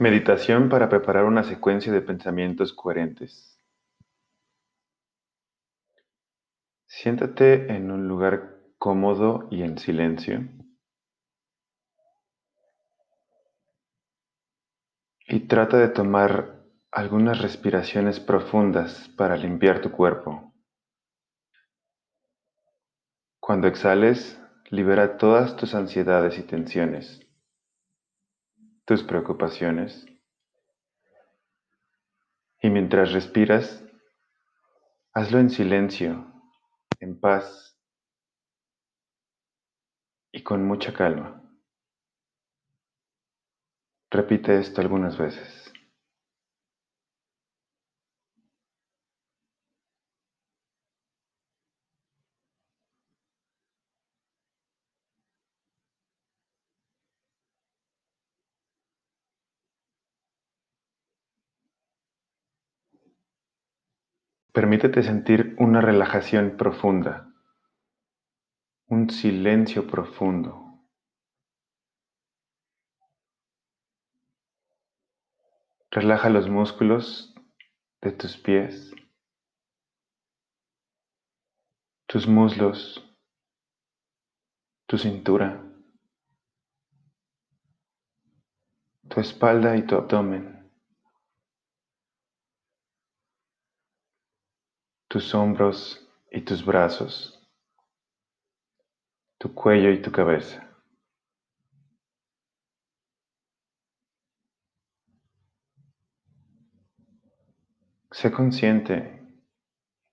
Meditación para preparar una secuencia de pensamientos coherentes. Siéntate en un lugar cómodo y en silencio. Y trata de tomar algunas respiraciones profundas para limpiar tu cuerpo. Cuando exhales, libera todas tus ansiedades y tensiones tus preocupaciones. Y mientras respiras, hazlo en silencio, en paz y con mucha calma. Repite esto algunas veces. Permítete sentir una relajación profunda, un silencio profundo. Relaja los músculos de tus pies, tus muslos, tu cintura, tu espalda y tu abdomen. Tus hombros y tus brazos, tu cuello y tu cabeza. Sé consciente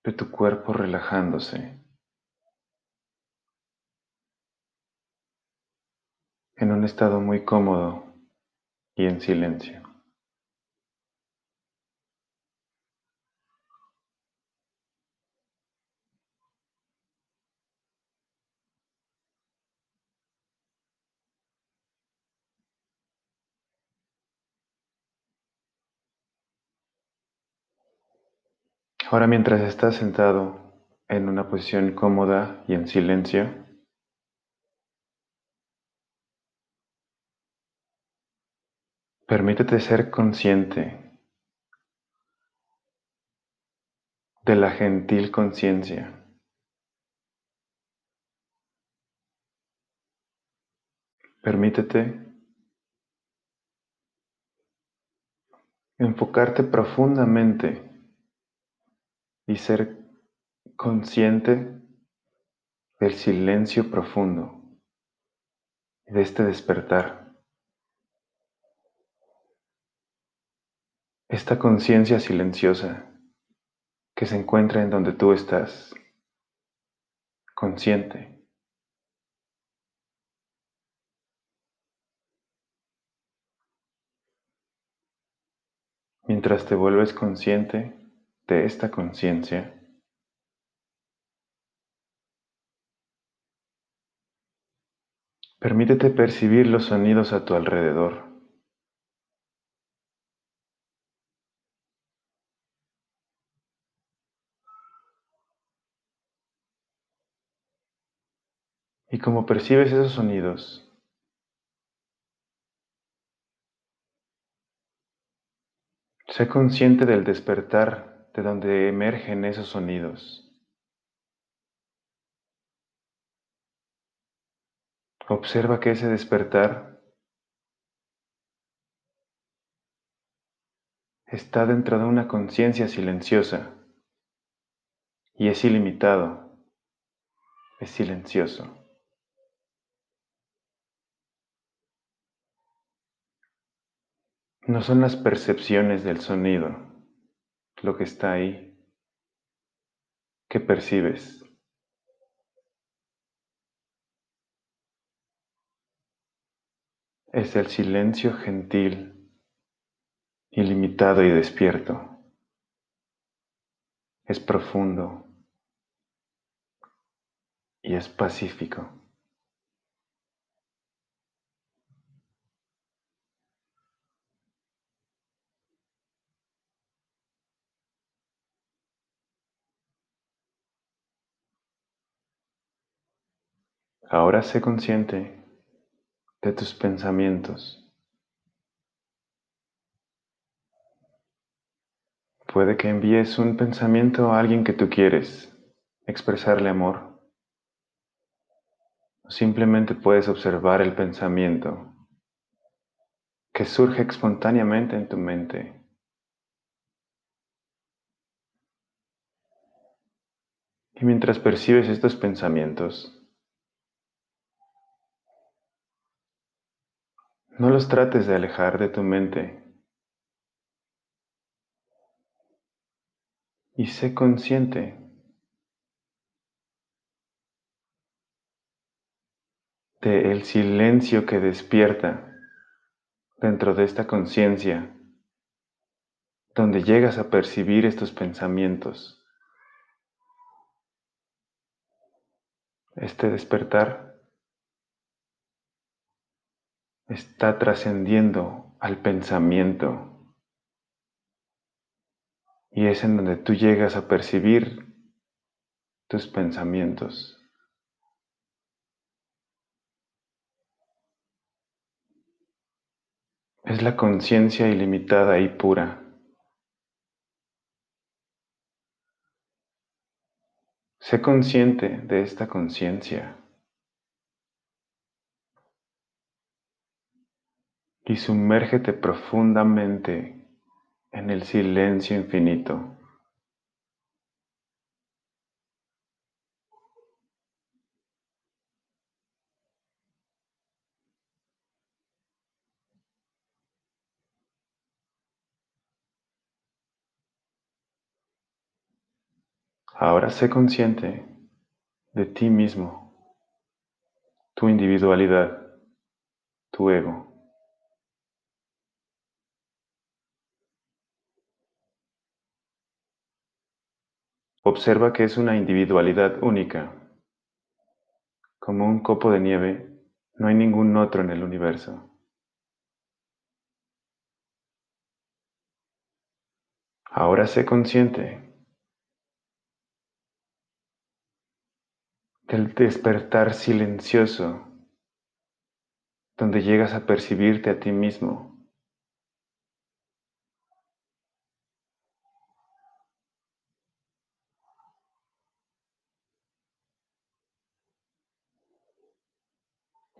de tu cuerpo relajándose en un estado muy cómodo y en silencio. Ahora mientras estás sentado en una posición cómoda y en silencio, permítete ser consciente de la gentil conciencia. Permítete enfocarte profundamente y ser consciente del silencio profundo de este despertar. Esta conciencia silenciosa que se encuentra en donde tú estás, consciente. Mientras te vuelves consciente, de esta conciencia, permítete percibir los sonidos a tu alrededor. Y como percibes esos sonidos, sé consciente del despertar de donde emergen esos sonidos. Observa que ese despertar está dentro de una conciencia silenciosa y es ilimitado, es silencioso. No son las percepciones del sonido, lo que está ahí. ¿Qué percibes? Es el silencio gentil, ilimitado y despierto. Es profundo y es pacífico. Ahora sé consciente de tus pensamientos. Puede que envíes un pensamiento a alguien que tú quieres, expresarle amor. Simplemente puedes observar el pensamiento que surge espontáneamente en tu mente. Y mientras percibes estos pensamientos, No los trates de alejar de tu mente. Y sé consciente de el silencio que despierta dentro de esta conciencia, donde llegas a percibir estos pensamientos. Este despertar está trascendiendo al pensamiento y es en donde tú llegas a percibir tus pensamientos. Es la conciencia ilimitada y pura. Sé consciente de esta conciencia. Y sumérgete profundamente en el silencio infinito. Ahora sé consciente de ti mismo, tu individualidad, tu ego. Observa que es una individualidad única. Como un copo de nieve, no hay ningún otro en el universo. Ahora sé consciente del despertar silencioso donde llegas a percibirte a ti mismo.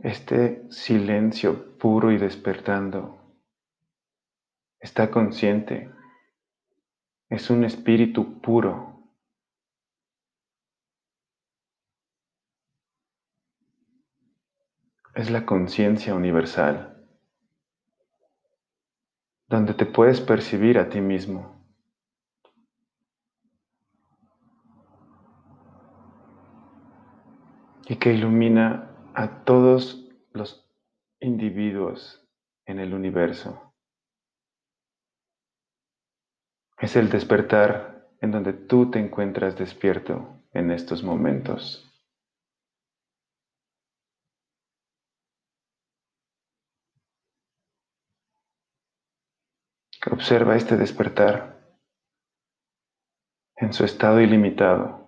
Este silencio puro y despertando está consciente, es un espíritu puro. Es la conciencia universal, donde te puedes percibir a ti mismo. y que ilumina a todos los individuos en el universo. Es el despertar en donde tú te encuentras despierto en estos momentos. Observa este despertar en su estado ilimitado,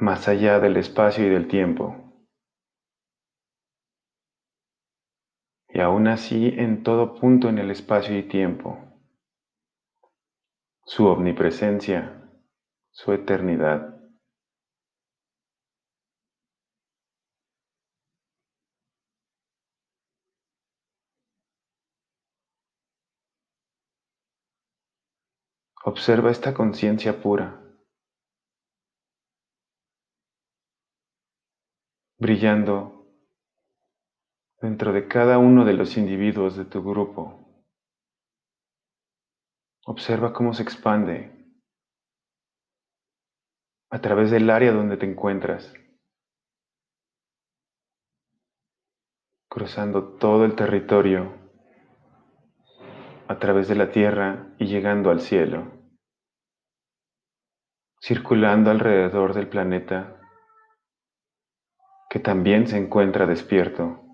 más allá del espacio y del tiempo. Y aún así en todo punto en el espacio y tiempo, su omnipresencia, su eternidad. Observa esta conciencia pura, brillando dentro de cada uno de los individuos de tu grupo. Observa cómo se expande a través del área donde te encuentras, cruzando todo el territorio a través de la tierra y llegando al cielo, circulando alrededor del planeta que también se encuentra despierto.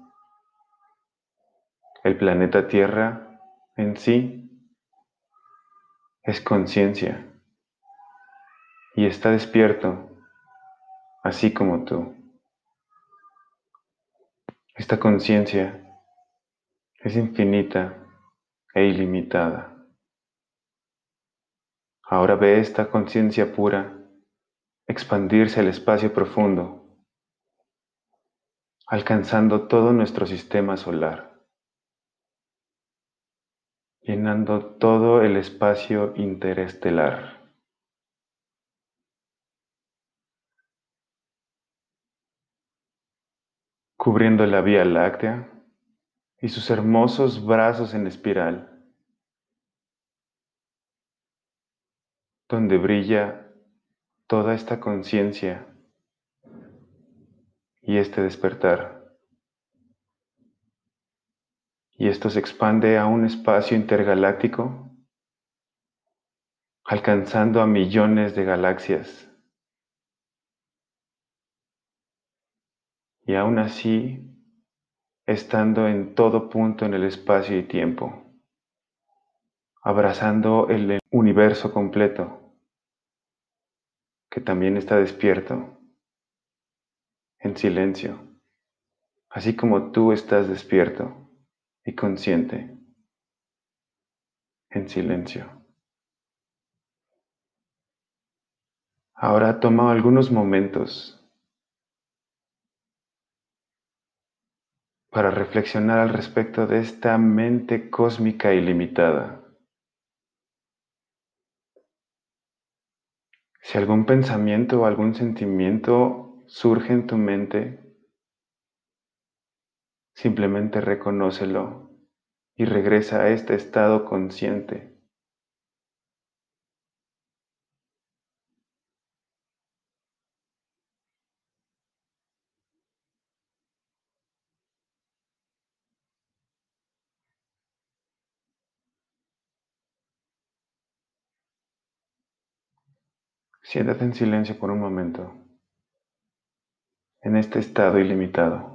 El planeta Tierra en sí es conciencia y está despierto, así como tú. Esta conciencia es infinita e ilimitada. Ahora ve esta conciencia pura expandirse al espacio profundo, alcanzando todo nuestro sistema solar, llenando todo el espacio interestelar. cubriendo la Vía Láctea y sus hermosos brazos en espiral, donde brilla toda esta conciencia y este despertar. Y esto se expande a un espacio intergaláctico, alcanzando a millones de galaxias. Y aún así estando en todo punto en el espacio y tiempo, abrazando el universo completo, que también está despierto, en silencio, así como tú estás despierto y consciente, en silencio. Ahora toma algunos momentos para reflexionar al respecto de esta mente cósmica ilimitada. Si algún pensamiento o algún sentimiento surge en tu mente, simplemente reconócelo y regresa a este estado consciente. Siéntate en silencio por un momento en este estado ilimitado.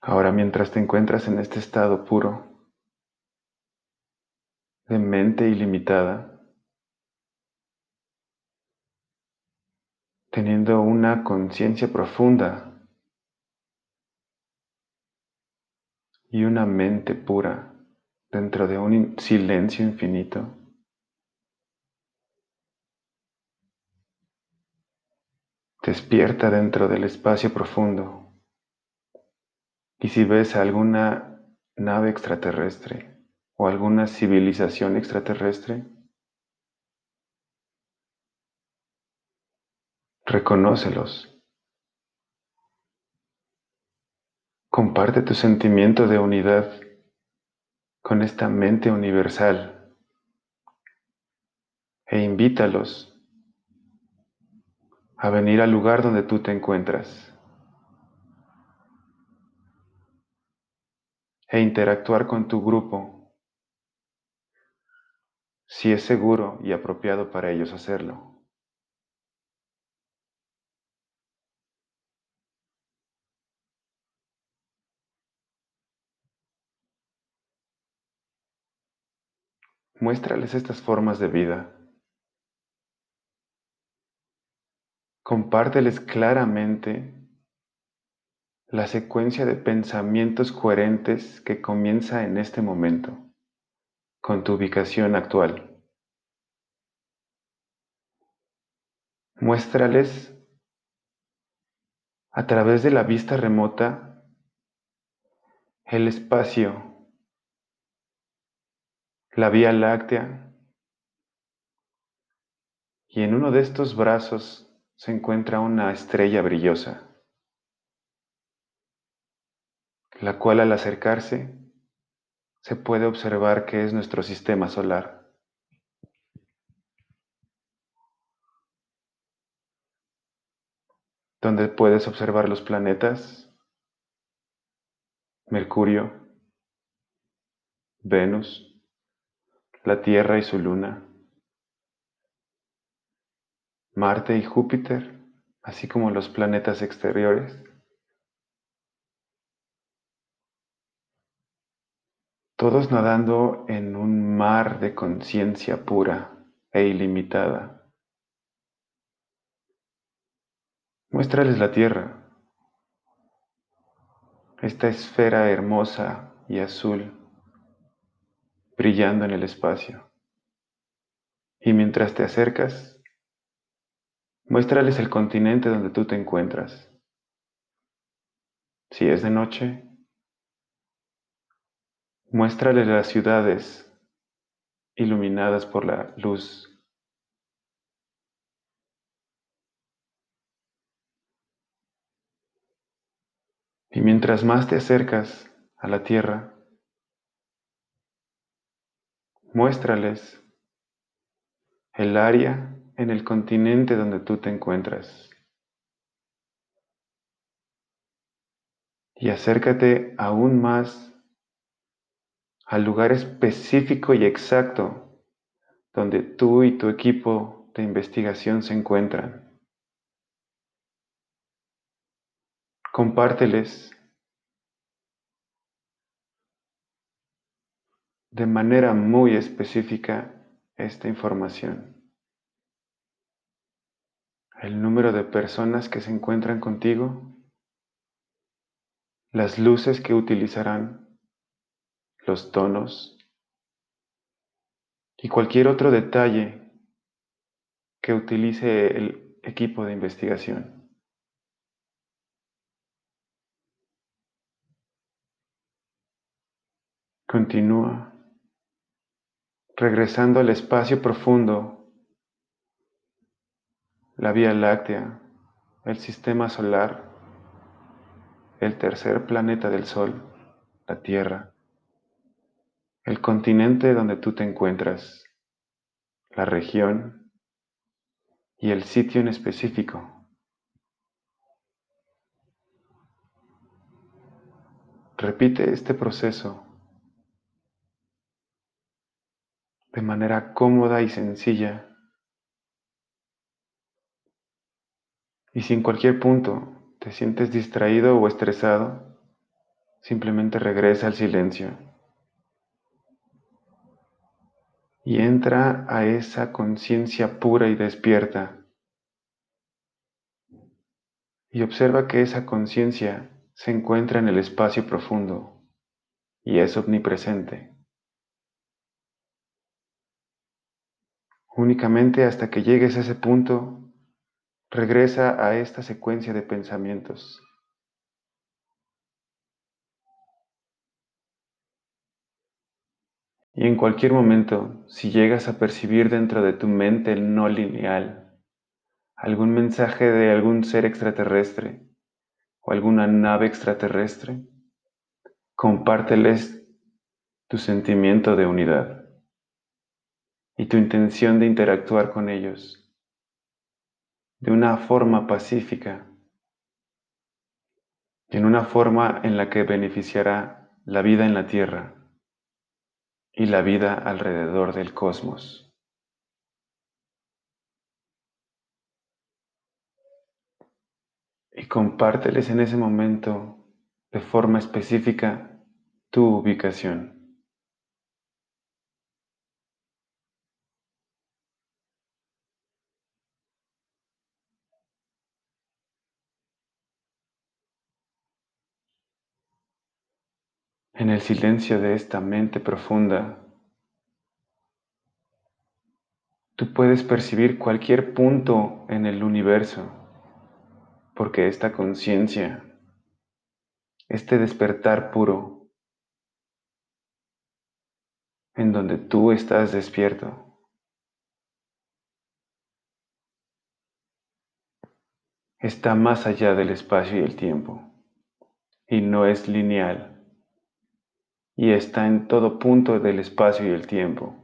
Ahora mientras te encuentras en este estado puro, de mente ilimitada, teniendo una conciencia profunda y una mente pura dentro de un silencio infinito, despierta dentro del espacio profundo. Y si ves alguna nave extraterrestre o alguna civilización extraterrestre, reconócelos. Comparte tu sentimiento de unidad con esta mente universal e invítalos a venir al lugar donde tú te encuentras. e interactuar con tu grupo si es seguro y apropiado para ellos hacerlo. Muéstrales estas formas de vida. Compárteles claramente la secuencia de pensamientos coherentes que comienza en este momento, con tu ubicación actual. Muéstrales a través de la vista remota el espacio, la Vía Láctea, y en uno de estos brazos se encuentra una estrella brillosa. la cual al acercarse se puede observar que es nuestro sistema solar. Donde puedes observar los planetas, Mercurio, Venus, la Tierra y su luna, Marte y Júpiter, así como los planetas exteriores. Todos nadando en un mar de conciencia pura e ilimitada. Muéstrales la tierra, esta esfera hermosa y azul brillando en el espacio. Y mientras te acercas, muéstrales el continente donde tú te encuentras. Si es de noche, Muéstrale las ciudades iluminadas por la luz. Y mientras más te acercas a la tierra, muéstrales el área en el continente donde tú te encuentras. Y acércate aún más al lugar específico y exacto donde tú y tu equipo de investigación se encuentran. Compárteles de manera muy específica esta información. El número de personas que se encuentran contigo, las luces que utilizarán los tonos y cualquier otro detalle que utilice el equipo de investigación. Continúa regresando al espacio profundo, la Vía Láctea, el sistema solar, el tercer planeta del Sol, la Tierra, el continente donde tú te encuentras, la región y el sitio en específico. Repite este proceso de manera cómoda y sencilla. Y si en cualquier punto te sientes distraído o estresado, simplemente regresa al silencio. Y entra a esa conciencia pura y despierta. Y observa que esa conciencia se encuentra en el espacio profundo y es omnipresente. Únicamente hasta que llegues a ese punto, regresa a esta secuencia de pensamientos. Y en cualquier momento, si llegas a percibir dentro de tu mente no lineal algún mensaje de algún ser extraterrestre o alguna nave extraterrestre, compárteles tu sentimiento de unidad y tu intención de interactuar con ellos de una forma pacífica y en una forma en la que beneficiará la vida en la Tierra y la vida alrededor del cosmos. Y compárteles en ese momento de forma específica tu ubicación. En el silencio de esta mente profunda, tú puedes percibir cualquier punto en el universo, porque esta conciencia, este despertar puro, en donde tú estás despierto, está más allá del espacio y el tiempo y no es lineal y está en todo punto del espacio y el tiempo.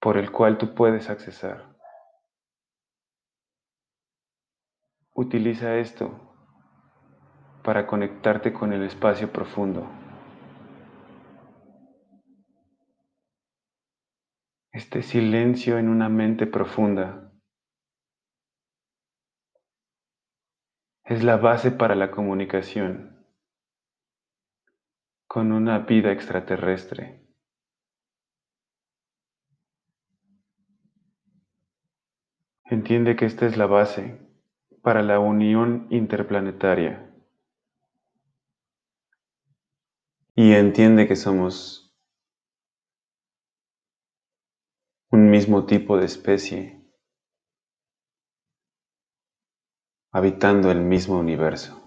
por el cual tú puedes accesar. Utiliza esto para conectarte con el espacio profundo. Este silencio en una mente profunda es la base para la comunicación con una vida extraterrestre. Entiende que esta es la base para la unión interplanetaria. Y entiende que somos un mismo tipo de especie habitando el mismo universo.